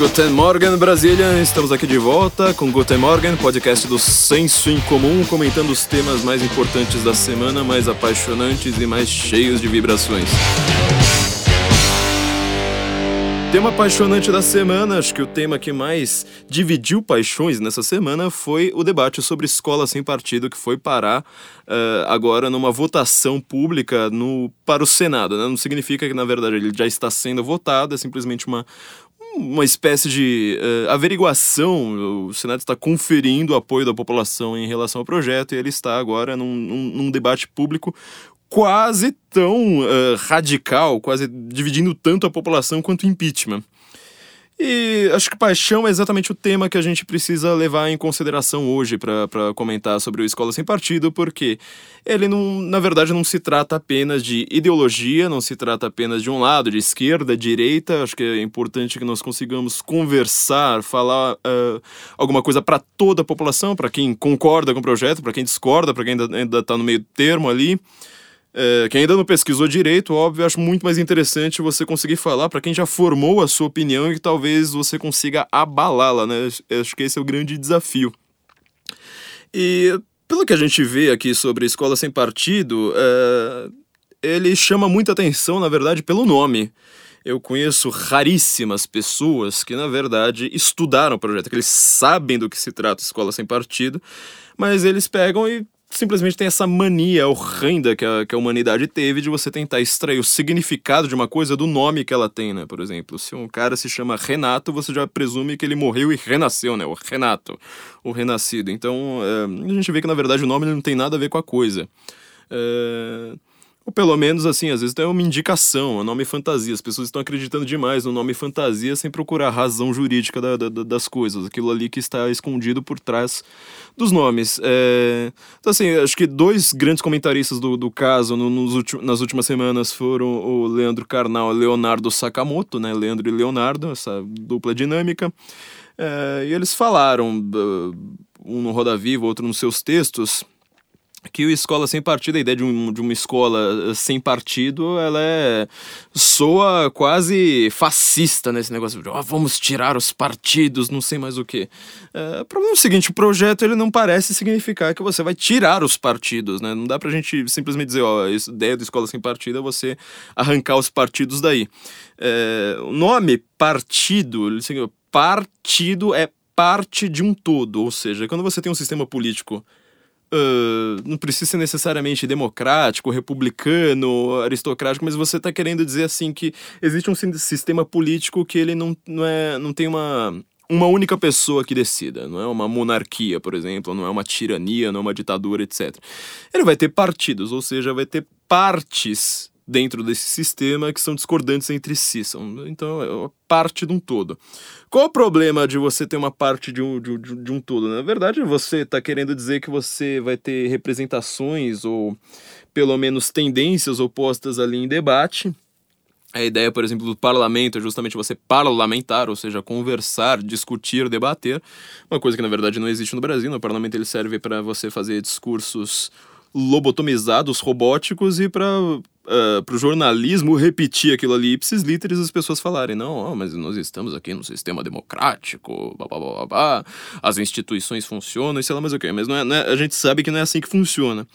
Guten Morgen, Brasília! Estamos aqui de volta com Guten Morgen, podcast do Senso em Comum, comentando os temas mais importantes da semana, mais apaixonantes e mais cheios de vibrações. Tema apaixonante da semana, acho que o tema que mais dividiu paixões nessa semana foi o debate sobre escola sem partido, que foi parar uh, agora numa votação pública no, para o Senado. Né? Não significa que, na verdade, ele já está sendo votado, é simplesmente uma, uma espécie de uh, averiguação. O Senado está conferindo o apoio da população em relação ao projeto e ele está agora num, num, num debate público quase tão uh, radical, quase dividindo tanto a população quanto o impeachment. E acho que paixão é exatamente o tema que a gente precisa levar em consideração hoje para comentar sobre o Escola Sem Partido, porque ele, não, na verdade, não se trata apenas de ideologia, não se trata apenas de um lado, de esquerda, direita. Acho que é importante que nós consigamos conversar, falar uh, alguma coisa para toda a população, para quem concorda com o projeto, para quem discorda, para quem ainda está no meio termo ali. É, quem ainda não pesquisou direito, óbvio, acho muito mais interessante você conseguir falar para quem já formou a sua opinião e que talvez você consiga abalá-la, né? Acho que esse é o grande desafio. E pelo que a gente vê aqui sobre Escola Sem Partido, é, ele chama muita atenção, na verdade, pelo nome. Eu conheço raríssimas pessoas que, na verdade, estudaram o projeto, que eles sabem do que se trata Escola Sem Partido, mas eles pegam e simplesmente tem essa mania horrenda que a, que a humanidade teve de você tentar extrair o significado de uma coisa do nome que ela tem, né? Por exemplo, se um cara se chama Renato, você já presume que ele morreu e renasceu, né? O Renato, o renascido. Então, é, a gente vê que na verdade o nome não tem nada a ver com a coisa. É... Ou pelo menos, assim, às vezes é uma indicação, o nome fantasia. As pessoas estão acreditando demais no nome fantasia sem procurar a razão jurídica da, da, das coisas, aquilo ali que está escondido por trás dos nomes. É... Então, assim, acho que dois grandes comentaristas do, do caso no, nos nas últimas semanas foram o Leandro Carnal e Leonardo Sakamoto, né? Leandro e Leonardo, essa dupla dinâmica. É... E eles falaram, um no Roda Viva, outro nos seus textos que o escola sem partido, a ideia de, um, de uma escola eh, sem partido, ela é soa quase fascista nesse negócio de oh, vamos tirar os partidos, não sei mais o que. É, o problema é o seguinte, o projeto ele não parece significar que você vai tirar os partidos, né? Não dá pra gente simplesmente dizer, ó, a ideia da escola sem partido é você arrancar os partidos daí. É, o nome partido, partido é parte de um todo, ou seja, quando você tem um sistema político Uh, não precisa ser necessariamente democrático, republicano, aristocrático, mas você está querendo dizer assim que existe um sistema político que ele não, não, é, não tem uma, uma única pessoa que decida, não é uma monarquia, por exemplo, não é uma tirania, não é uma ditadura, etc. Ele vai ter partidos, ou seja, vai ter partes dentro desse sistema que são discordantes entre si. São, então, é parte de um todo. Qual o problema de você ter uma parte de um, de, de um todo? Na verdade, você está querendo dizer que você vai ter representações ou pelo menos tendências opostas ali em debate. A ideia, por exemplo, do parlamento é justamente você parlamentar, ou seja, conversar, discutir, debater. Uma coisa que na verdade não existe no Brasil. No parlamento ele serve para você fazer discursos lobotomizados, robóticos, e para uh, ah, o jornalismo repetir aquilo ali ipsis literis as pessoas falarem, não, oh, mas nós estamos aqui num sistema democrático, blá, blá, blá, blá, as instituições funcionam e sei lá mais o que, mas não é, não é, a gente sabe que não é assim que funciona.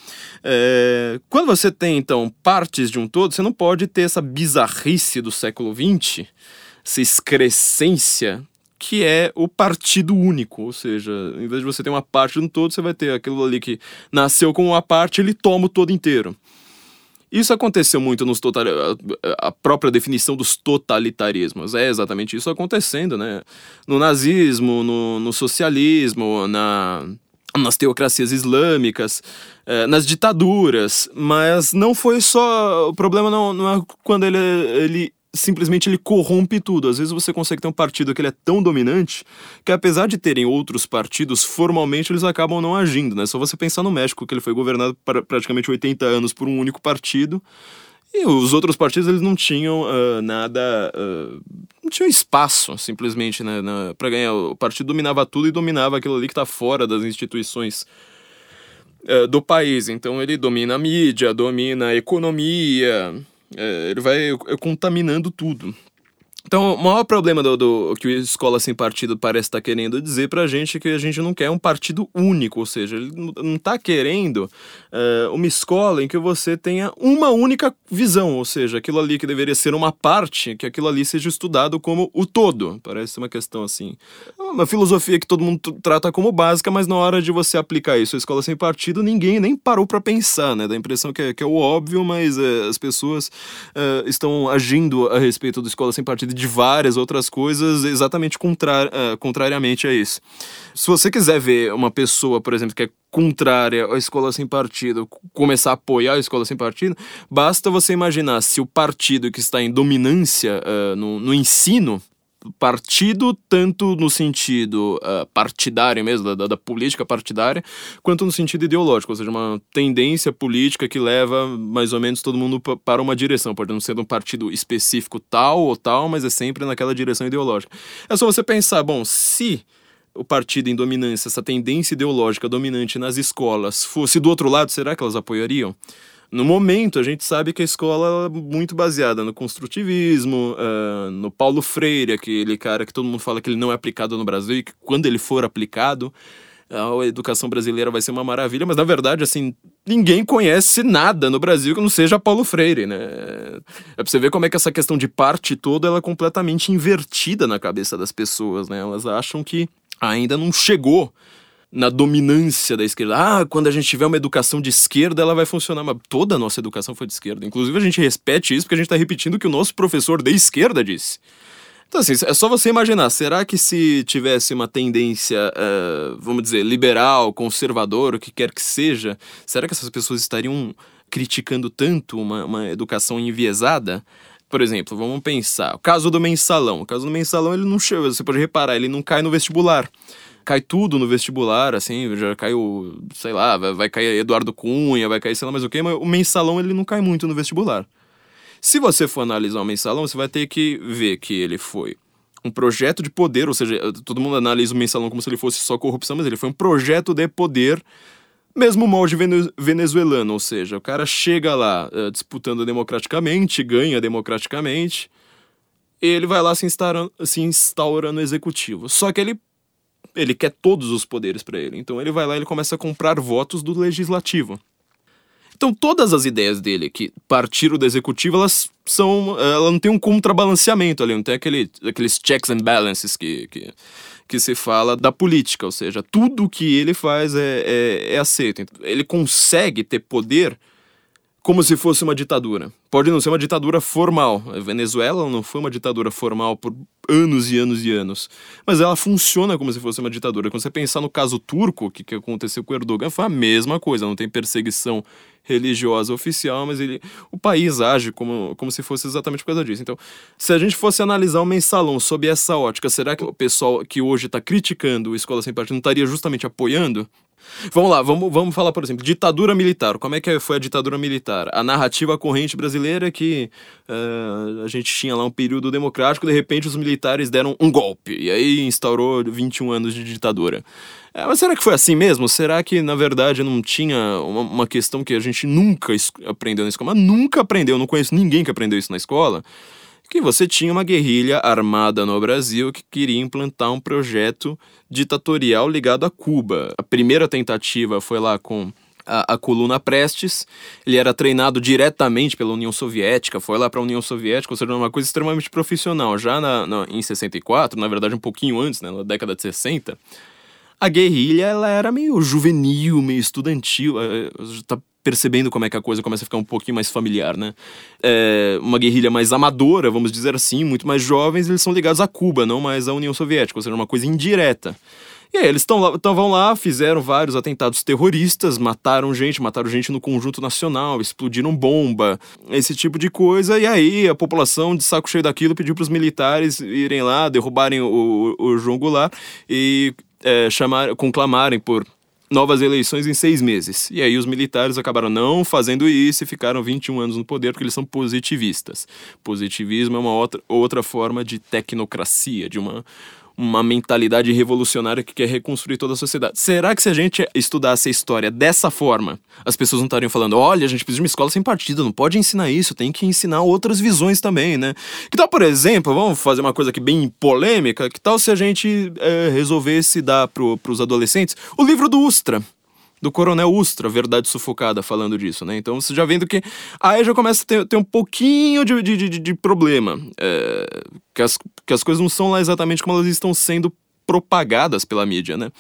É, quando você tem, então, partes de um todo, você não pode ter essa bizarrice do século XX, essa excrescência que é o partido único, ou seja, em vez de você ter uma parte de um todo, você vai ter aquilo ali que nasceu com uma parte, ele toma o todo inteiro. Isso aconteceu muito nos total... a própria definição dos totalitarismos. É exatamente isso acontecendo, né? No nazismo, no, no socialismo, na, nas teocracias islâmicas, eh, nas ditaduras. Mas não foi só. O problema não, não é quando ele, ele simplesmente ele corrompe tudo. Às vezes você consegue ter um partido que ele é tão dominante que apesar de terem outros partidos, formalmente eles acabam não agindo, né? Só você pensar no México, que ele foi governado para praticamente 80 anos por um único partido. E os outros partidos eles não tinham uh, nada, uh, não tinham espaço simplesmente né, para ganhar. O partido dominava tudo e dominava aquilo ali que está fora das instituições uh, do país. Então ele domina a mídia, domina a economia, é, ele vai contaminando tudo. Então, o maior problema do, do que o Escola Sem Partido parece estar tá querendo dizer pra gente é que a gente não quer um partido único, ou seja, ele não está querendo uh, uma escola em que você tenha uma única visão, ou seja, aquilo ali que deveria ser uma parte, que aquilo ali seja estudado como o todo. Parece uma questão assim. Uma filosofia que todo mundo trata como básica, mas na hora de você aplicar isso à Escola Sem Partido, ninguém nem parou para pensar, né? Dá a impressão que é, que é o óbvio, mas uh, as pessoas uh, estão agindo a respeito da Escola Sem Partido de várias outras coisas exatamente uh, contrariamente a isso. Se você quiser ver uma pessoa, por exemplo, que é contrária à escola sem partido, começar a apoiar a escola sem partido, basta você imaginar se o partido que está em dominância uh, no, no ensino partido, tanto no sentido uh, partidário mesmo, da, da, política partidária, quanto no sentido ideológico, ou seja, uma tendência política que leva mais ou menos todo mundo para uma direção. Pode não ser um partido específico tal ou tal, mas é sempre naquela direção ideológica. É só você pensar, bom, se o partido em dominância, essa tendência ideológica dominante nas escolas fosse do outro lado, será que elas apoiariam? No momento, a gente sabe que a escola é muito baseada no construtivismo, uh, no Paulo Freire, aquele cara que todo mundo fala que ele não é aplicado no Brasil e que quando ele for aplicado, a educação brasileira vai ser uma maravilha, mas na verdade, assim, ninguém conhece nada no Brasil que não seja Paulo Freire, né? É pra você ver como é que essa questão de parte toda ela é completamente invertida na cabeça das pessoas, né? Elas acham que ainda não chegou na dominância da esquerda. Ah, quando a gente tiver uma educação de esquerda, ela vai funcionar. Mas toda a nossa educação foi de esquerda. Inclusive, a gente repete isso porque a gente está repetindo o que o nosso professor de esquerda disse. Então, assim, é só você imaginar. Será que se tivesse uma tendência, uh, vamos dizer, liberal, conservador, o que quer que seja, será que essas pessoas estariam criticando tanto uma, uma educação enviesada? Por exemplo, vamos pensar, o caso do mensalão. O caso do mensalão, ele não chega, você pode reparar, ele não cai no vestibular cai tudo no vestibular, assim, já caiu, sei lá, vai, vai cair Eduardo Cunha, vai cair sei lá mais o quê, mas o mensalão ele não cai muito no vestibular. Se você for analisar o mensalão, você vai ter que ver que ele foi um projeto de poder, ou seja, todo mundo analisa o mensalão como se ele fosse só corrupção, mas ele foi um projeto de poder, mesmo molde venezuelano, ou seja, o cara chega lá uh, disputando democraticamente, ganha democraticamente, ele vai lá se instaura, se instaura no executivo. Só que ele ele quer todos os poderes para ele. Então ele vai lá e ele começa a comprar votos do legislativo. Então todas as ideias dele que partiram do executivo, elas são, ela não tem um contrabalanceamento ali, não tem aquele, aqueles checks and balances que, que, que se fala da política, ou seja, tudo que ele faz é, é, é aceito. Ele consegue ter poder como se fosse uma ditadura. Pode não ser uma ditadura formal. A Venezuela não foi uma ditadura formal por anos e anos e anos. Mas ela funciona como se fosse uma ditadura. Quando você pensar no caso turco, que, que aconteceu com Erdogan, foi a mesma coisa. Não tem perseguição religiosa oficial, mas ele, o país age como, como se fosse exatamente por causa disso. Então, se a gente fosse analisar o mensalão sob essa ótica, será que o pessoal que hoje está criticando o Escola Sem Partido não estaria justamente apoiando? Vamos lá, vamos, vamos falar, por exemplo, ditadura militar. Como é que foi a ditadura militar? A narrativa corrente brasileira é que uh, a gente tinha lá um período democrático, de repente os militares deram um golpe, e aí instaurou 21 anos de ditadura. É, mas será que foi assim mesmo? Será que, na verdade, não tinha uma, uma questão que a gente nunca aprendeu na escola? Mas nunca aprendeu, não conheço ninguém que aprendeu isso na escola que você tinha uma guerrilha armada no Brasil que queria implantar um projeto ditatorial ligado a Cuba. A primeira tentativa foi lá com a, a, coluna Prestes. Ele era treinado diretamente pela União Soviética, foi lá para a União Soviética, ou seja, uma coisa extremamente profissional. Já na, na, em 64, na verdade um pouquinho antes, né, na década de 60, a guerrilha ela era meio juvenil, meio estudantil. Tá percebendo como é que a coisa começa a ficar um pouquinho mais familiar, né? É uma guerrilha mais amadora, vamos dizer assim, muito mais jovens, eles são ligados a Cuba, não mais à União Soviética, ou seja, uma coisa indireta. E aí, eles estavam lá, fizeram vários atentados terroristas, mataram gente, mataram gente no conjunto nacional, explodiram bomba, esse tipo de coisa. E aí a população, de saco cheio daquilo, pediu para os militares irem lá, derrubarem o, o João Goulart e é, chamar, conclamarem por novas eleições em seis meses. E aí os militares acabaram não fazendo isso e ficaram 21 anos no poder porque eles são positivistas. Positivismo é uma outra, outra forma de tecnocracia, de uma, uma mentalidade revolucionária que quer reconstruir toda a sociedade. Será que se a gente estudasse a história dessa forma, as pessoas não estariam falando: olha, a gente precisa de uma escola sem partido, não pode ensinar isso, tem que ensinar outras visões também, né? Que tal, por exemplo, vamos fazer uma coisa aqui bem polêmica, que tal se a gente é, resolvesse dar para os adolescentes o livro do Ustra? Do Coronel Ustra, Verdade Sufocada, falando disso, né? Então você já vendo que aí já começa a ter, ter um pouquinho de, de, de, de problema. É, que, as, que as coisas não são lá exatamente como elas estão sendo propagadas pela mídia, né?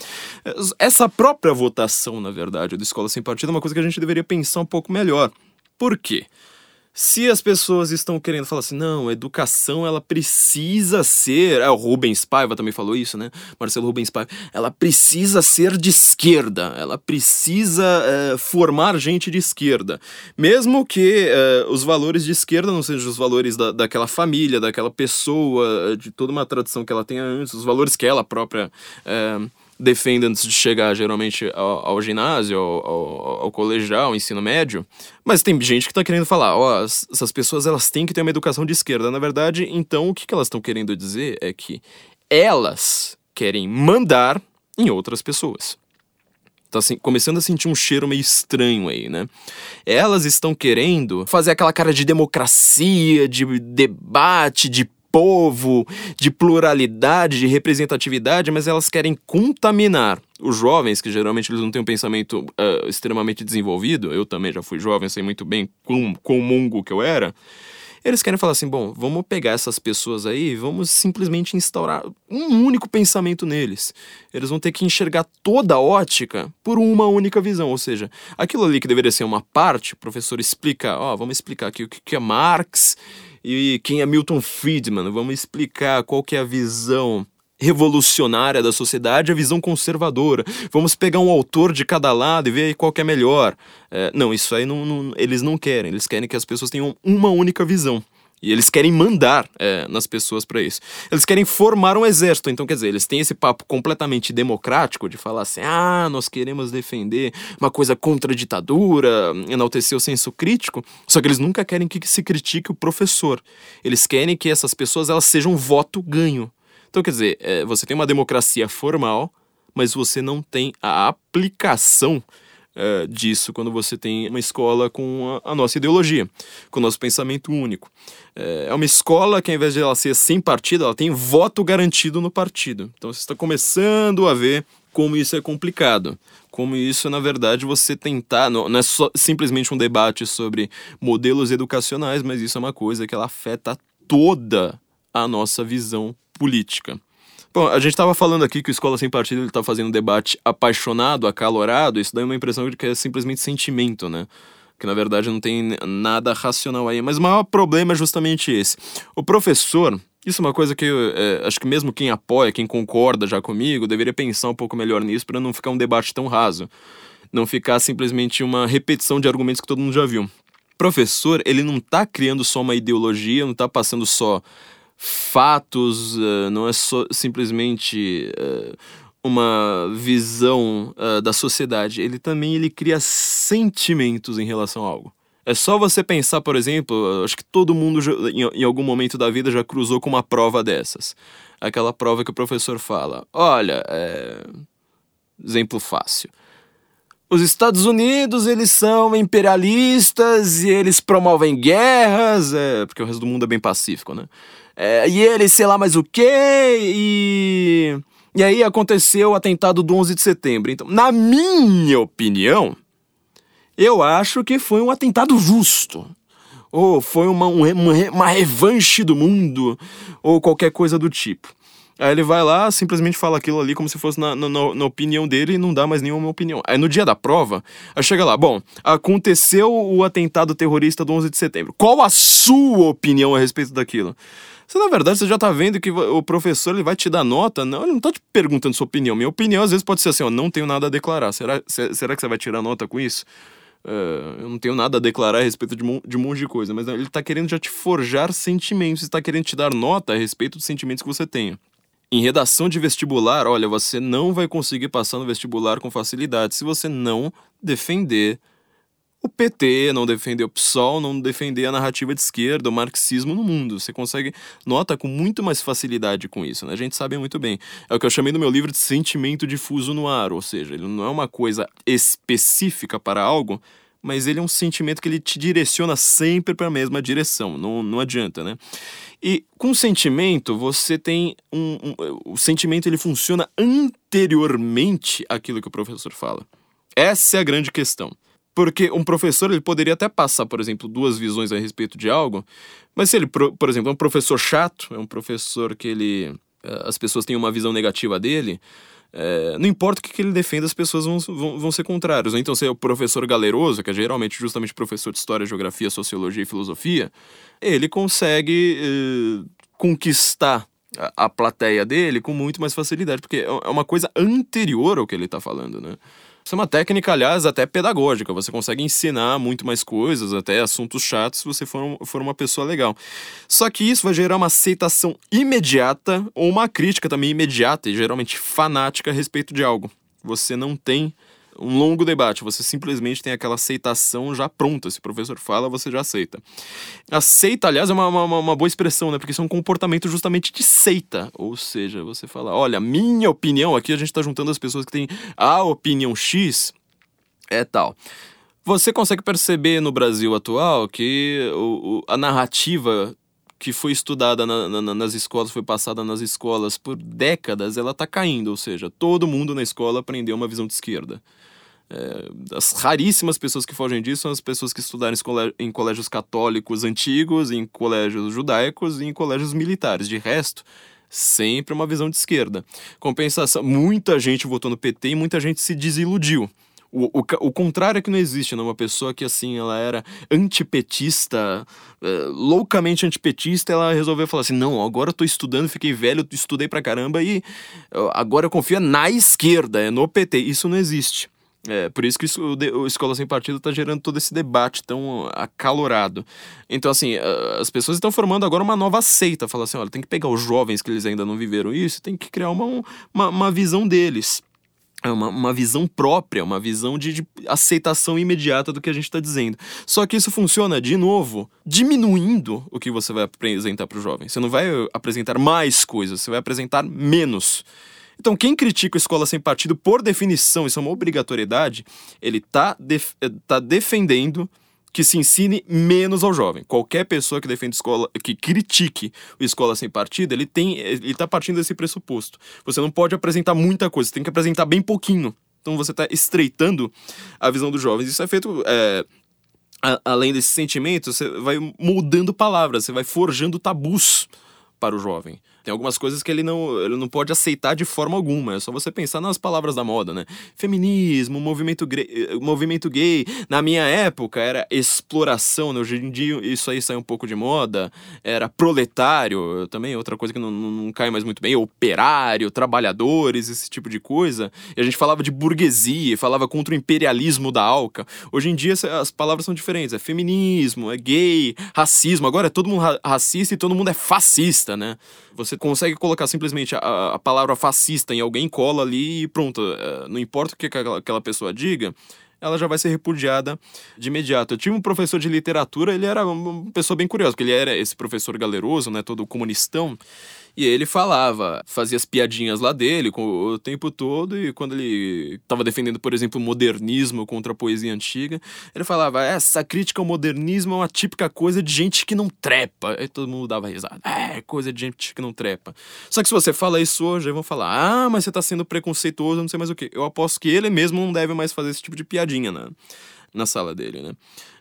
Essa própria votação, na verdade, do Escola Sem Partido é uma coisa que a gente deveria pensar um pouco melhor. Por quê? Se as pessoas estão querendo falar assim, não, a educação ela precisa ser. Ah, o Rubens Paiva também falou isso, né? Marcelo Rubens Paiva. Ela precisa ser de esquerda, ela precisa é, formar gente de esquerda. Mesmo que é, os valores de esquerda não sejam os valores da, daquela família, daquela pessoa, de toda uma tradição que ela tenha antes, os valores que ela própria. É, defende antes de chegar geralmente ao, ao ginásio, ao, ao, ao, colegial, ao ensino médio. Mas tem gente que está querendo falar, ó, oh, essas pessoas elas têm que ter uma educação de esquerda. Na verdade, então o que, que elas estão querendo dizer é que elas querem mandar em outras pessoas. Tá assim, começando a sentir um cheiro meio estranho aí, né? Elas estão querendo fazer aquela cara de democracia, de debate, de povo, de pluralidade, de representatividade, mas elas querem contaminar os jovens, que geralmente eles não têm um pensamento uh, extremamente desenvolvido, eu também já fui jovem, sei muito bem quão, quão mongo que eu era, eles querem falar assim, bom, vamos pegar essas pessoas aí e vamos simplesmente instaurar um único pensamento neles. Eles vão ter que enxergar toda a ótica por uma única visão, ou seja, aquilo ali que deveria ser uma parte, o professor explica, ó, vamos explicar aqui o que é Marx e quem é Milton Friedman. Vamos explicar qual que é a visão revolucionária da sociedade, a visão conservadora. Vamos pegar um autor de cada lado e ver qual que é melhor. É, não, isso aí não, não, eles não querem. Eles querem que as pessoas tenham uma única visão. E eles querem mandar é, nas pessoas para isso. Eles querem formar um exército. Então, quer dizer, eles têm esse papo completamente democrático de falar assim: ah, nós queremos defender uma coisa contra a ditadura, enaltecer o senso crítico. Só que eles nunca querem que se critique o professor. Eles querem que essas pessoas elas sejam voto ganho. Então, quer dizer, é, você tem uma democracia formal, mas você não tem a aplicação é, disso quando você tem uma escola com a, a, nossa ideologia, com o nosso pensamento único. É, é uma escola que, ao invés de ela ser sem partido, ela tem voto garantido no partido. Então você está começando a ver como isso é complicado. Como isso, na verdade, você tentar. Não, não é só, simplesmente um debate sobre modelos educacionais, mas isso é uma coisa que ela afeta toda a nossa visão política. Bom, a gente estava falando aqui que o Escola Sem Partido ele tá fazendo um debate apaixonado, acalorado, isso dá uma impressão de que é simplesmente sentimento, né? Que na verdade não tem nada racional aí. Mas o maior problema é justamente esse. O professor, isso é uma coisa que eu, é, acho que mesmo quem apoia, quem concorda já comigo, deveria pensar um pouco melhor nisso para não ficar um debate tão raso. Não ficar simplesmente uma repetição de argumentos que todo mundo já viu. Professor, ele não está criando só uma ideologia, não está passando só fatos, uh, não é só, simplesmente uh, uma visão uh, da sociedade. Ele também ele cria sentimentos em relação a algo. É só você pensar, por exemplo, acho que todo mundo já, em, em, algum momento da vida já cruzou com uma prova dessas. Aquela prova que o professor fala: olha, é... exemplo fácil. Os Estados Unidos, eles são imperialistas e eles promovem guerras, é, porque o resto do mundo é bem pacífico, né? É, e ele, sei lá mais o quê, e. E aí aconteceu o atentado do 11 de setembro. Então, na minha opinião, eu acho que foi um atentado justo. Ou foi uma, uma, uma revanche do mundo, ou qualquer coisa do tipo. Aí ele vai lá, simplesmente fala aquilo ali como se fosse na, na, na, opinião dele e não dá mais nenhuma opinião. Aí no dia da prova, aí chega lá, bom, aconteceu o atentado terrorista do 11 de setembro. Qual a sua opinião a respeito daquilo? Você, na verdade, você já tá vendo que o professor ele vai te dar nota. Não, ele não tá te perguntando sua opinião. Minha opinião, às vezes, pode ser assim, ó, não tenho nada a declarar. Será, será que você vai tirar nota com isso? Uh, eu não tenho nada a declarar a respeito de, de um monte de coisa, mas ele tá querendo já te forjar sentimentos, está querendo te dar nota a respeito dos sentimentos que você tem. Em redação de vestibular, olha, você não vai conseguir passar no vestibular com facilidade se você não defender o PT não defender o PSOL, não defender a narrativa de esquerda, o marxismo no mundo. Você consegue, nota com muito mais facilidade com isso, né? A gente sabe muito bem. É o que eu chamei no meu livro de sentimento difuso no ar, ou seja, ele não é uma coisa específica para algo, mas ele é um sentimento que ele te direciona sempre para a mesma direção, não, não adianta, né? E com sentimento, você tem um, um, O sentimento ele funciona anteriormente àquilo que o professor fala. Essa é a grande questão. Porque um professor ele poderia até passar, por exemplo, duas visões a respeito de algo, mas se ele, por exemplo, é um professor chato, é um professor que ele. Eh, as pessoas têm uma visão negativa dele, é, não importa o que, ele defenda, as pessoas vão, vão, vão ser contrárias. Então, se é o professor galeroso, que é geralmente justamente professor de história, geografia, sociologia e filosofia, ele consegue eh, conquistar a, a plateia dele com muito mais facilidade, porque é, é uma coisa anterior ao que ele está falando, né? Isso é uma técnica, aliás, até pedagógica. Você consegue ensinar muito mais coisas, até assuntos chatos, se você for, for uma pessoa legal. Só que isso vai gerar uma aceitação imediata ou uma crítica também imediata e geralmente fanática a respeito de algo. Você não tem um longo debate, você simplesmente tem aquela aceitação já pronta. Se o professor fala, você já aceita. Aceita, aliás, é uma, uma, uma boa expressão, né? Porque isso é um comportamento justamente de seita. Ou seja, você fala, olha, minha opinião, aqui a gente está juntando as pessoas que têm a opinião X, é tal. Você consegue perceber no Brasil atual que o, o, a narrativa que foi estudada na, na, nas escolas, foi passada nas escolas por décadas, ela está caindo. Ou seja, todo mundo na escola aprendeu uma visão de esquerda. É, as raríssimas pessoas que fogem disso são as pessoas que estudaram em colégios católicos antigos, em colégios judaicos e em colégios militares. De resto, sempre uma visão de esquerda. Compensação, muita gente votou no PT e muita gente se desiludiu. O, o, o contrário é que não existe, né? Uma pessoa que, assim, ela era antipetista, é, loucamente antipetista, ela resolveu falar assim, não, agora eu tô estudando, fiquei velho, estudei pra caramba e agora eu confio na esquerda, é no PT. Isso não existe. É, por isso que o, o Escola Sem Partido está gerando todo esse debate tão acalorado. Então, assim, as pessoas estão formando agora uma nova seita. Fala assim, olha, tem que pegar os jovens que eles ainda não viveram isso, tem que criar uma, uma, uma visão deles. É uma, uma visão própria, uma visão de, de aceitação imediata do que a gente está dizendo. Só que isso funciona, de novo, diminuindo o que você vai apresentar para o jovem. Você não vai apresentar mais coisas, você vai apresentar menos. Então, quem critica a escola sem partido, por definição, isso é uma obrigatoriedade, ele está def eh, tá defendendo que se ensine menos ao jovem. Qualquer pessoa que defende escola, que critique o escola sem partido, ele tem, ele está partindo desse pressuposto. Você não pode apresentar muita coisa, você tem que apresentar bem pouquinho. Então você está estreitando a visão dos jovens. Isso é feito é, além desse sentimento, você vai mudando palavras, você vai forjando tabus para o jovem. Tem algumas coisas que ele não, ele não pode aceitar de forma alguma. É só você pensar nas palavras da moda, né? Feminismo, movimento, movimento gay. Na minha época era exploração, né? Hoje em dia isso aí sai um pouco de moda. Era proletário, também outra coisa que não, não, não cai mais muito bem. Operário, trabalhadores, esse tipo de coisa. E a gente falava de burguesia, falava contra o imperialismo da Alca. Hoje em dia as palavras são diferentes. É feminismo, é gay, racismo. Agora é todo mundo racista e todo mundo é fascista, né? Você consegue colocar simplesmente a, a palavra fascista em alguém, cola ali e pronto. É, não importa o que aquela, pessoa diga, ela já vai ser repudiada de imediato. Eu tive um professor de literatura, ele era uma pessoa bem curiosa, porque ele era esse professor galeroso, né, todo comunistão, e ele falava, fazia as piadinhas lá dele com, o tempo todo, e quando ele estava defendendo, por exemplo, o modernismo contra a poesia antiga, ele falava: essa crítica ao modernismo é uma típica coisa de gente que não trepa. Aí todo mundo dava risada. É, coisa de gente que não trepa. Só que se você fala isso hoje, aí vão falar: ah, mas você está sendo preconceituoso, não sei mais o que. Eu aposto que ele mesmo não deve mais fazer esse tipo de piadinha na, na sala dele, né?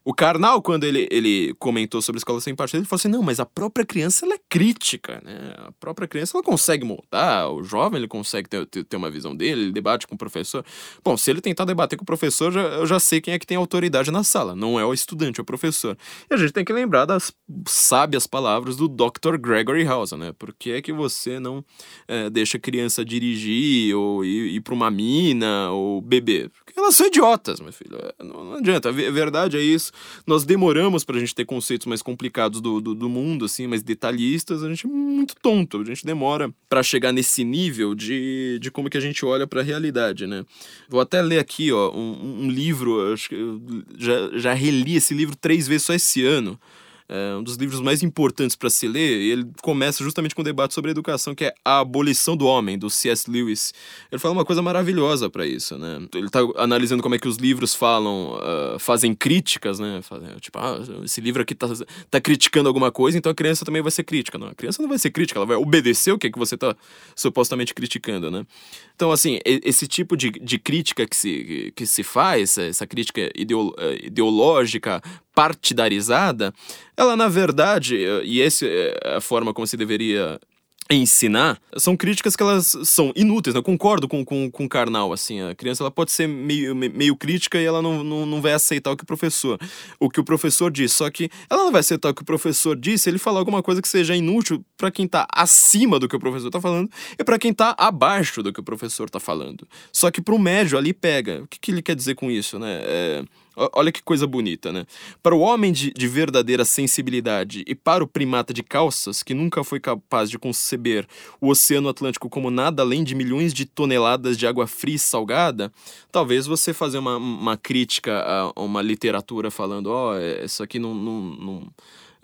O Karnal, quando ele, ele comentou sobre a escola sem partido, ele falou assim: não, mas a própria criança ela é crítica, né? A própria criança ela consegue moldar, o jovem ele consegue ter, ter, ter, uma visão dele, ele debate com o professor. Bom, se ele tentar debater com o professor, já, eu já sei quem é que tem autoridade na sala, não é o estudante, é o professor. E a gente tem que lembrar das sábias palavras do Dr. Gregory House, né? Por que é que você não é, deixa a criança dirigir ou ir, ir para uma mina ou beber? Porque elas são idiotas, meu filho. É, não, não adianta, a verdade é isso. Nós demoramos pra gente ter conceitos mais complicados do, do, do mundo, assim, mais detalhistas, a gente é muito tonto, a gente demora para chegar nesse nível de, de como que a gente olha para a realidade, né? Vou até ler aqui, ó, um, um livro, acho que já, já reli esse livro três vezes só esse ano, é um dos livros mais importantes para se ler, ele começa justamente com um debate sobre a educação, que é A Abolição do Homem, do C.S. Lewis. Ele fala uma coisa maravilhosa para isso, né? Ele está analisando como é que os livros falam, uh, fazem críticas, né? Tipo, ah, esse livro aqui tá, tá criticando alguma coisa, então a criança também vai ser crítica. Não, a criança não vai ser crítica, ela vai obedecer o que, é que você está supostamente criticando, né? Então, assim, esse tipo de, de crítica que se, que se faz, essa crítica eh, ideológica, partidarizada, ela na verdade, eh, e essa é a forma como se deveria ensinar, são críticas que elas são inúteis, né? Eu concordo com, com, com o Karnal, assim, a criança ela pode ser meio, meio crítica e ela não, não, não vai aceitar o que o professor, o que o professor diz, só que ela não vai aceitar o que o professor disse se ele falar alguma coisa que seja inútil para quem tá acima do que o professor tá falando e para quem tá abaixo do que o professor tá falando. Só que pro médio ali pega, o que, que ele quer dizer com isso, né? É Olha que coisa bonita, né? Para o homem de, de, verdadeira sensibilidade e para o primata de calças, que nunca foi capaz de conceber o Oceano Atlântico como nada além de milhões de toneladas de água fria e salgada, talvez você fazer uma, uma crítica a uma literatura falando: ó, oh, isso aqui não, não, não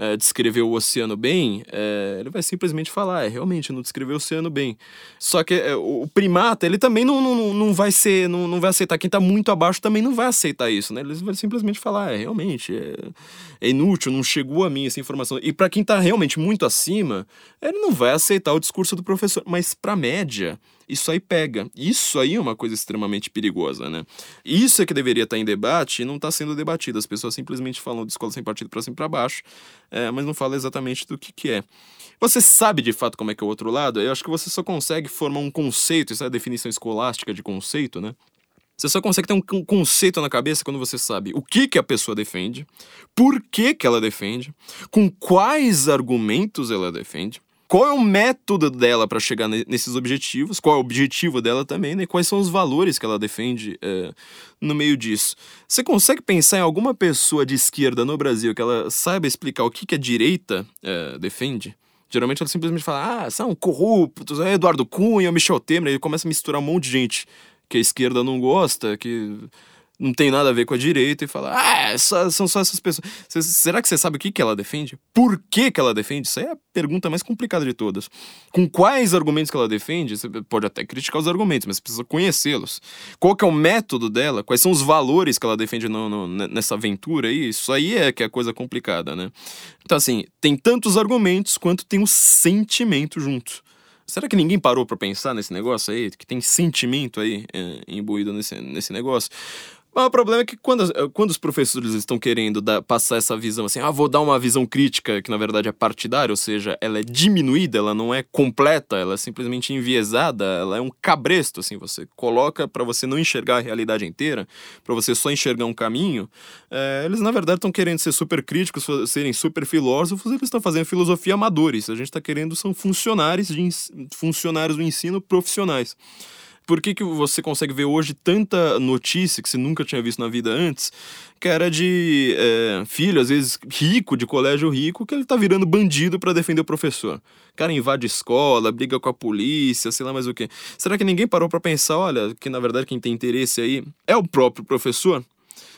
é, descrever o oceano bem, é, ele vai simplesmente falar, é, realmente, não descreveu o oceano bem. Só que é, o primata, ele também não, não, não vai ser, não, não vai aceitar. Quem está muito abaixo também não vai aceitar isso, né? Ele vai simplesmente falar, é, realmente, é, é inútil, não chegou a mim essa informação. E para quem está realmente muito acima, ele não vai aceitar o discurso do professor. Mas para média, isso aí pega. Isso aí é uma coisa extremamente perigosa, né? Isso é que deveria estar em debate e não está sendo debatido. As pessoas simplesmente falam de escola sem partido para cima e para baixo, é, mas não falam exatamente do que, que é. Você sabe de fato como é que é o outro lado? Eu acho que você só consegue formar um conceito, isso é a definição escolástica de conceito, né? Você só consegue ter um conceito na cabeça quando você sabe o que, que a pessoa defende, por que, que ela defende, com quais argumentos ela defende, qual é o método dela para chegar nesses objetivos, qual é o objetivo dela também, né? quais são os valores que ela defende é, no meio disso. Você consegue pensar em alguma pessoa de esquerda no Brasil que ela saiba explicar o que, que a direita é, defende? Geralmente ela simplesmente fala, ah, são corruptos, é Eduardo Cunha, Michel Temer, ele começa a misturar um monte de gente que a esquerda não gosta, que não tem nada a ver com a direita e fala, ah, só, são só essas pessoas. Será que você sabe o que, que ela defende? Por que, que ela defende? Isso é a pergunta mais complicada de todas. Com quais argumentos que ela defende? Você pode até criticar os argumentos, mas precisa conhecê-los. Qual que é o método dela? Quais são os valores que ela defende no, no, nessa aventura aí? Isso aí é que é a coisa complicada, né? Então, assim, tem tantos argumentos quanto tem o sentimento junto. Será que ninguém parou para pensar nesse negócio aí? Que tem sentimento aí é, imbuído nesse, nesse negócio? Mas o problema é que quando, quando os professores estão querendo passar essa visão assim, ah, vou dar uma visão crítica, que na verdade é partidária, ou seja, ela é diminuída, ela não é completa, ela é simplesmente enviesada, ela é um cabresto, assim, você coloca para você não enxergar a realidade inteira, para você só enxergar um caminho, é, eles na verdade estão querendo ser super críticos, serem super filósofos, eles estão fazendo filosofia amadores, a gente está querendo são funcionários, de, funcionários do ensino profissionais por que, que você consegue ver hoje tanta notícia que você nunca tinha visto na vida antes, que era de é, filho, às vezes rico, de colégio rico, que ele tá virando bandido para defender o professor. O cara invade escola, briga com a polícia, sei lá mais o que. Será que ninguém parou para pensar, olha, que na verdade quem tem interesse aí é o próprio professor?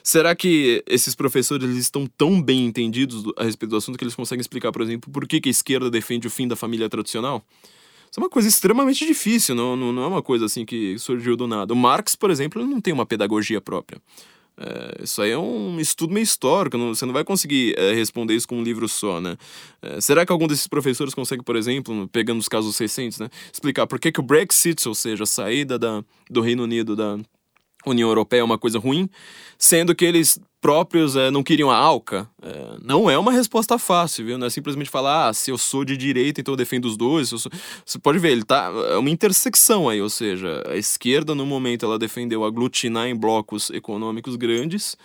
Será que esses professores eles estão tão bem entendidos a respeito do assunto que eles conseguem explicar, por exemplo, por que, que a esquerda defende o fim da família tradicional? Isso é uma coisa extremamente difícil, não, não, não é uma coisa assim que surgiu do nada. O Marx, por exemplo, não tem uma pedagogia própria. É, isso aí é um estudo meio histórico, não, você não vai conseguir é, responder isso com um livro só, né? É, será que algum desses professores consegue, por exemplo, pegando os casos recentes, né, explicar por que, que o Brexit, ou seja, a saída da, do Reino Unido da União Europeia é uma coisa ruim, sendo que eles próprios é, não queriam a ALCA, é, não é uma resposta fácil, viu? Não é simplesmente falar, ah, se eu sou de direita, então eu defendo os dois. Sou... Você pode ver, ele tá. É uma intersecção aí, ou seja, a esquerda, no momento, ela defendeu aglutinar em blocos econômicos grandes.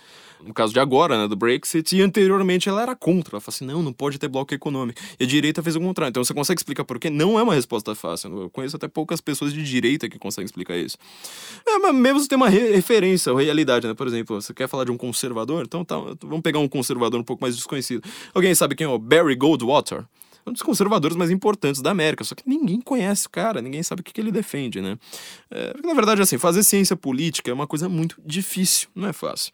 No caso de agora, né, do Brexit, e anteriormente ela era contra. Ela falou assim: não, não pode ter bloco econômico. E a direita fez o contrário. Então você consegue explicar por quê? Não é uma resposta fácil. Eu conheço até poucas pessoas de direita que conseguem explicar isso. É, mas mesmo você tem uma re referência, uma realidade, né? Por exemplo, você quer falar de um conservador? Então tá, vamos pegar um conservador um pouco mais desconhecido. Alguém sabe quem é o Barry Goldwater? um dos conservadores mais importantes da América, só que ninguém conhece o cara, ninguém sabe o que, que ele defende, né? É, na verdade, assim, fazer ciência política é uma coisa muito difícil, não é fácil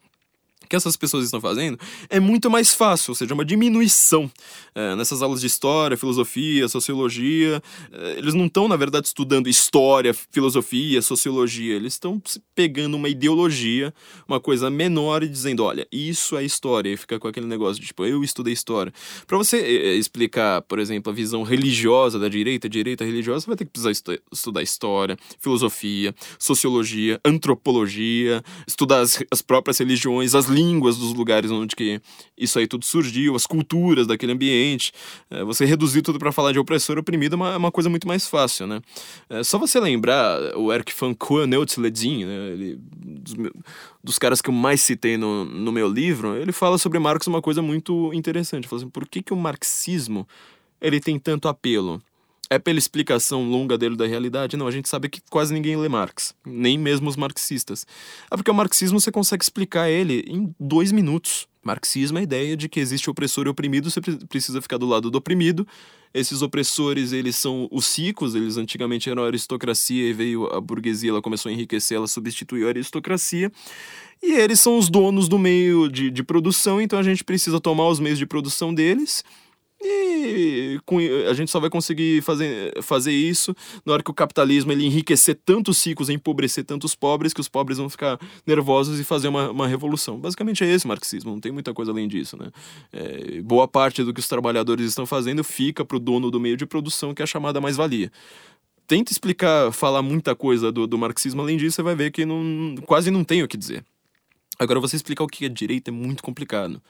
que essas pessoas estão fazendo é muito mais fácil, ou seja, uma diminuição é, nessas aulas de história, filosofia, sociologia. É, eles não estão, na verdade, estudando história, filosofia, sociologia. Eles estão pegando uma ideologia, uma coisa menor e dizendo: olha, isso é história. E fica com aquele negócio de tipo, eu estudei história. Para você é, explicar, por exemplo, a visão religiosa da direita, direita religiosa, você vai ter que precisar estu estudar história, filosofia, sociologia, antropologia, estudar as, as próprias religiões, as línguas dos lugares onde que isso aí tudo surgiu, as culturas daquele ambiente. É, você reduzir tudo para falar de opressor oprimido é uma, é uma, coisa muito mais fácil, né? É, só você lembrar o Eric van Koeneutz-Ledin, né? Ele, dos, dos, caras que eu mais citei no, no meu livro, ele fala sobre Marx uma coisa muito interessante. Ele fala assim, por que, que o marxismo ele tem tanto apelo? É pela explicação longa dele da realidade? Não, a gente sabe que quase ninguém lê Marx, nem mesmo os marxistas. É porque o marxismo você consegue explicar ele em dois minutos. Marxismo é a ideia de que existe opressor e oprimido, você precisa ficar do lado do oprimido. Esses opressores, eles são os ricos, eles antigamente eram a aristocracia e veio a burguesia, ela começou a enriquecer, ela substituiu a aristocracia. E eles são os donos do meio de, de produção, então a gente precisa tomar os meios de produção deles e com, a gente só vai conseguir fazer, fazer isso na hora que o capitalismo ele enriquecer tantos ricos e empobrecer tantos pobres que os pobres vão ficar nervosos e fazer uma, uma revolução. Basicamente é esse o marxismo, não tem muita coisa além disso. Né? É, boa parte do que os trabalhadores estão fazendo fica para o dono do meio de produção, que é a chamada mais-valia tenta explicar, falar muita coisa do, do marxismo, além disso, você vai ver que não, quase não tem o que dizer. Agora, você explicar o que é direito é muito complicado.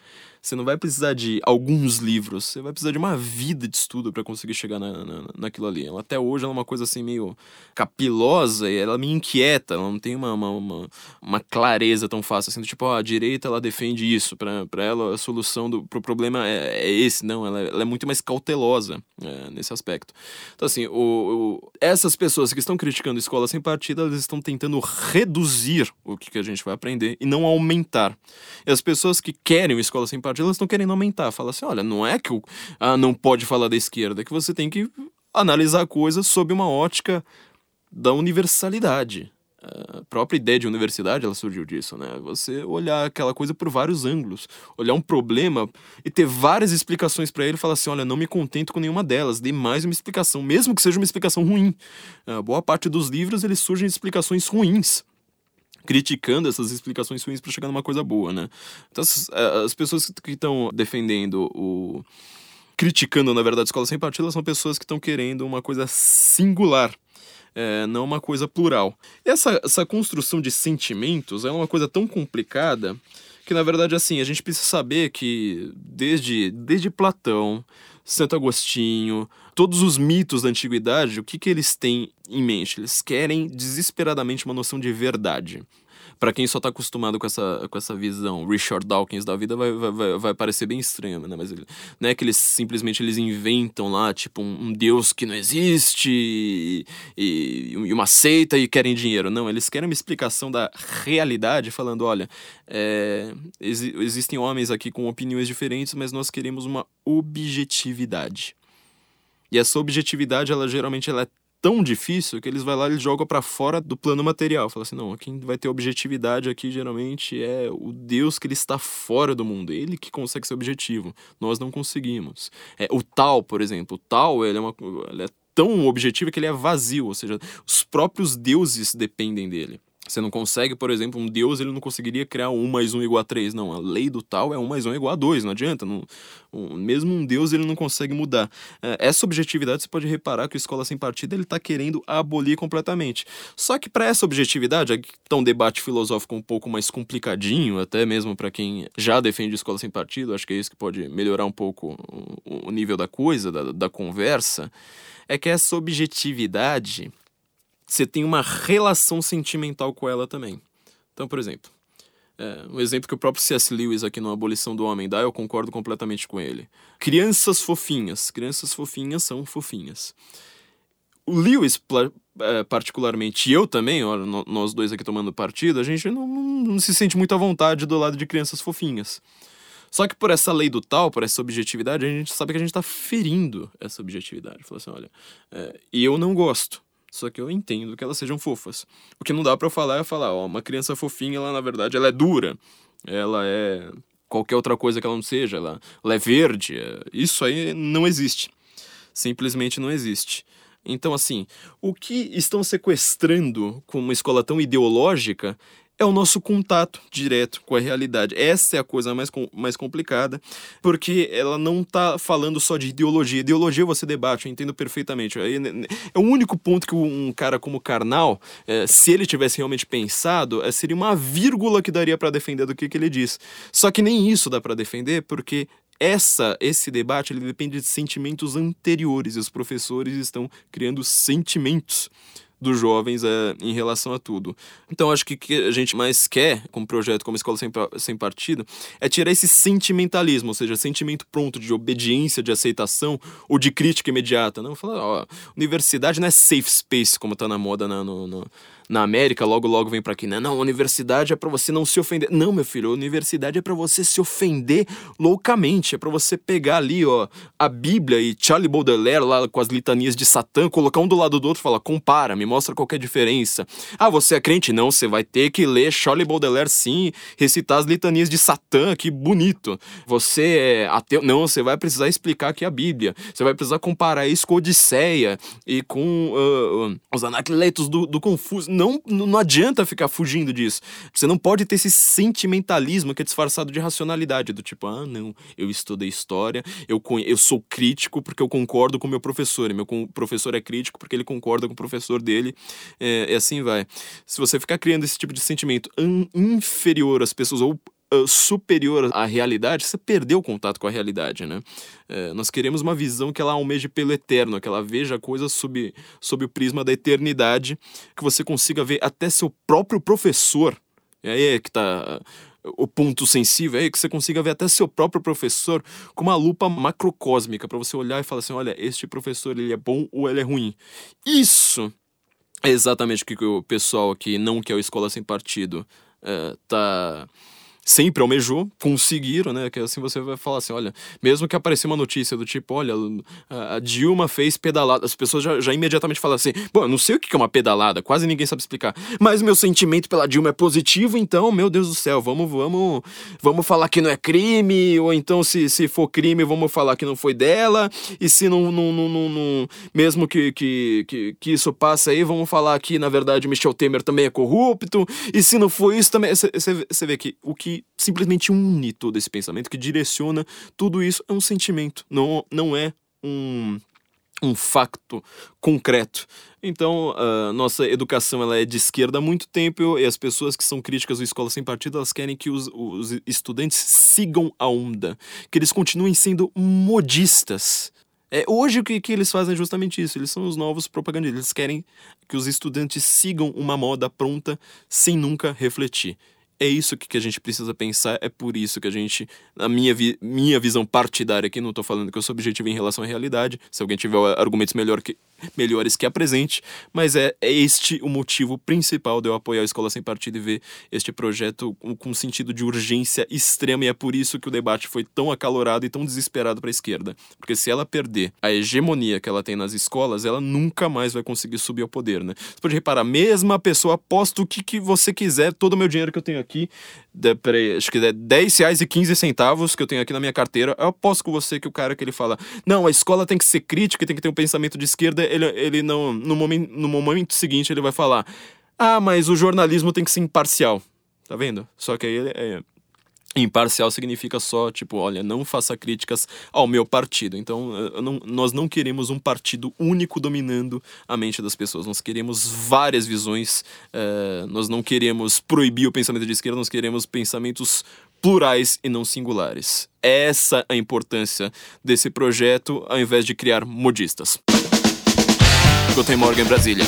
Você não vai precisar de alguns livros, você vai precisar de uma vida de estudo para conseguir chegar na, na, naquilo ali. Ela, até hoje ela é uma coisa assim meio capilosa e ela me inquieta, ela não tem uma, uma, uma, uma clareza tão fácil assim, tipo, ó, a direita ela defende isso, para ela a solução do pro problema é, é esse. Não, ela, ela, é muito mais cautelosa é, nesse aspecto. Então, assim, o, o, essas pessoas que estão criticando escola sem partida, elas estão tentando reduzir o que, que a gente vai aprender e não aumentar. E as pessoas que querem escola sem partida, elas estão querendo aumentar. Fala assim, olha, não é que o, ah, não pode falar da esquerda, é que você tem que analisar a coisa sob uma ótica da universalidade. A própria ideia de universidade ela surgiu disso, né? Você olhar aquela coisa por vários ângulos, olhar um problema e ter várias explicações para ele e falar assim: olha, não me contento com nenhuma delas, dê mais uma explicação, mesmo que seja uma explicação ruim. A boa parte dos livros eles surgem de explicações ruins criticando essas explicações ruins para chegar numa coisa boa, né? Então, as, é, as pessoas que estão defendendo o. criticando, na verdade, a escola sem partido, são pessoas que estão querendo uma coisa singular. É, não uma coisa plural. Essa, essa construção de sentimentos é uma coisa tão complicada que, na verdade, assim, a gente precisa saber que desde, desde Platão, Santo Agostinho, todos os mitos da antiguidade, o que, que eles têm em mente? Eles querem desesperadamente uma noção de verdade para quem só tá acostumado com essa, com essa visão Richard Dawkins da vida, vai, vai, vai parecer bem estranho, né? Mas ele, não é que eles simplesmente eles inventam lá, tipo, um, um deus que não existe e, e, uma seita e querem dinheiro. Não, eles querem uma explicação da realidade, falando: olha, é, ex, existem homens aqui com opiniões diferentes, mas nós queremos uma objetividade. E essa objetividade, ela geralmente ela é tão difícil que eles vai lá e jogam para fora do plano material. Fala assim, não, quem vai ter objetividade aqui geralmente é o Deus que ele está fora do mundo, ele que consegue ser objetivo. Nós não conseguimos. É, o tal, por exemplo, o tal, ele é, uma, ele é tão objetivo que ele é vazio, ou seja, os próprios deuses dependem dele. Você não consegue, por exemplo, um Deus ele não conseguiria criar um mais um igual a três. Não, a lei do tal é um mais um igual a dois, não adianta. Não, um, mesmo um Deus ele não consegue mudar. É, essa objetividade você pode reparar que a escola sem partido ele está querendo abolir completamente. Só que para essa objetividade, aqui está um debate filosófico um pouco mais complicadinho, até mesmo para quem já defende escola sem partido, acho que é isso que pode melhorar um pouco o, o nível da coisa, da, da conversa, é que essa objetividade você tem uma relação sentimental com ela também. Então, por exemplo, É, um exemplo que o próprio C.S. Lewis aqui no Abolição do Homem dá, eu concordo completamente com ele. Crianças fofinhas. Crianças fofinhas são fofinhas. O Lewis, é, particularmente, e eu também, nós dois aqui tomando partido, a gente não, não se sente muito à vontade do lado de crianças fofinhas. Só que por essa lei do tal, por essa objetividade, a gente sabe que a gente está ferindo essa objetividade. Fala assim, olha, é, eu não gosto. Só que eu entendo que elas sejam fofas. O que não dá para eu falar é falar, ó, uma criança fofinha, ela na verdade ela é dura. Ela é qualquer outra coisa que ela não seja, ela, ela é verde. É... Isso aí não existe. Simplesmente não existe. Então, assim, o que estão sequestrando com uma escola tão ideológica é o nosso contato direto com a realidade. Essa é a coisa mais, com, mais complicada, porque ela não está falando só de ideologia. Ideologia você debate, eu entendo perfeitamente. É, é o único ponto que um cara como Karnal, é, se ele tivesse realmente pensado, é, seria uma vírgula que daria para defender do que, que ele diz. Só que nem isso dá para defender, porque essa esse debate ele depende de sentimentos anteriores e os professores estão criando sentimentos dos jovens é, em relação a tudo. Então, acho que o que a gente mais quer com um projeto como Escola Sem, Sem Partido é tirar esse sentimentalismo, ou seja, sentimento pronto de obediência, de aceitação ou de crítica imediata. Não, falar, ó, universidade não é safe space, como tá na moda na, no, no na América, logo logo vem para aqui, né? Não, a universidade é para você não se ofender. Não, meu filho, a universidade é para você se ofender loucamente, é para você pegar ali, ó, a Bíblia e Charlie Baudelaire lá com as litanias de Satã, colocar um do lado do outro falar: "Compara, me mostra qualquer diferença". Ah, você é crente? Não, você vai ter que ler Charlie Baudelaire sim, recitar as litanias de Satã, que bonito. Você é ateu? Não, você vai precisar explicar aqui a Bíblia. Você vai precisar comparar isso com Odisseia e com uh, uh, os Anacletos do, do Confúcio não, não adianta ficar fugindo disso. Você não pode ter esse sentimentalismo que é disfarçado de racionalidade, do tipo, ah, não, eu estudei história, eu, eu sou crítico porque eu concordo com meu professor, e meu professor é crítico porque ele concorda com o professor dele, é, e assim vai. Se você ficar criando esse tipo de sentimento inferior às pessoas, ou superior à realidade, você perdeu o contato com a realidade, né? É, nós queremos uma visão que ela almeje pelo eterno, que ela veja a coisa sob, sob o prisma da eternidade, que você consiga ver até seu próprio professor. E aí é que tá o ponto sensível é que você consiga ver até seu próprio professor com uma lupa macrocósmica para você olhar e falar assim, olha, este professor ele é bom ou ele é ruim. Isso é exatamente o que o pessoal que não quer o escola sem partido uh, tá sempre almejou, conseguiram, né? Que assim você vai falar assim, olha, mesmo que apareça uma notícia do tipo, olha, a Dilma fez pedalada, as pessoas já, já imediatamente falam assim, bom, eu não sei o que é uma pedalada, quase ninguém sabe explicar, mas meu sentimento pela Dilma é positivo, então, meu Deus do céu, vamos, vamos, vamos falar que não é crime, ou então se, se for crime, vamos falar que não foi dela, e se não, não, não, não, não mesmo que, que, que, que isso passe aí, vamos falar que, na verdade, Michel Temer também é corrupto, e se não foi isso também, você vê que o que simplesmente une todo esse pensamento, que direciona tudo isso, é um sentimento, não, não é um, um facto concreto. Então, a nossa educação ela é de esquerda há muito tempo e as pessoas que são críticas do Escola Sem Partido, elas querem que os, os estudantes sigam a onda, que eles continuem sendo modistas. É, hoje o que, que eles fazem é justamente isso, eles são os novos propagandistas, eles querem que os estudantes sigam uma moda pronta sem nunca refletir é isso que, que a gente precisa pensar, é por isso que a gente, na minha, vi, minha visão partidária aqui, não estou falando que eu sou objetivo em relação à realidade, se alguém tiver argumentos melhor que, melhores que apresente, mas é, é este o motivo principal de eu apoiar a Escola Sem Partido e ver este projeto com, com sentido de urgência extrema, e é por isso que o debate foi tão acalorado e tão desesperado para a esquerda. Porque se ela perder a hegemonia que ela tem nas escolas, ela nunca mais vai conseguir subir ao poder, né? Você pode reparar, mesma pessoa aposta o que, que você quiser, todo o meu dinheiro que eu tenho aqui, de, peraí, acho que é 10 reais e 15 centavos que eu tenho aqui na minha carteira, eu aposto com você que o cara que ele fala, não, a escola tem que ser crítica, tem que ter um pensamento de esquerda, ele, ele não, no momento, no momento seguinte ele vai falar, ah, mas o jornalismo tem que ser imparcial. Tá vendo? Só que aí ele é, Imparcial significa só, tipo, olha, não faça críticas ao meu partido. Então, não, nós não queremos um partido único dominando a mente das pessoas. Nós queremos várias visões. Uh, nós não queremos proibir o pensamento de esquerda, nós queremos pensamentos plurais e não singulares. Essa é a importância desse projeto, ao invés de criar modistas. Guten Morgen, Brasília.